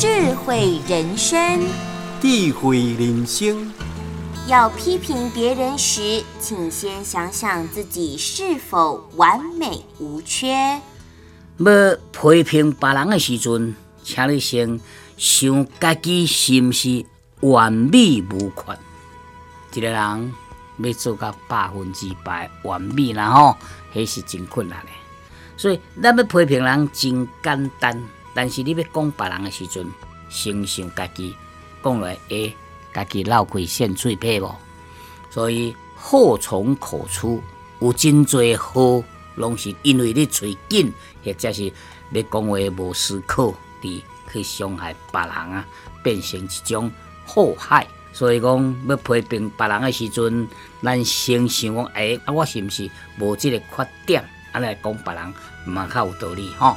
智慧人生，智慧人生。要批评别人时，请先想想自己是否完美无缺。要批评别人的时阵，请你先想家己是毋是完美无缺。一个人要做到百分之百完美，然后迄是真困难的。所以，咱要批评人真简单，但是你要讲别人的时阵，先想家己，讲来会家己流开先嘴皮无。所以，祸从口出，有真侪好，拢是因为你嘴紧，或者是你讲话无思考，伫去伤害别人啊，变成一种祸害。所以讲，要批评别人的时阵，咱先想讲，哎，啊，我是毋是无即个缺点？安尼讲别人嘛较有道理吼。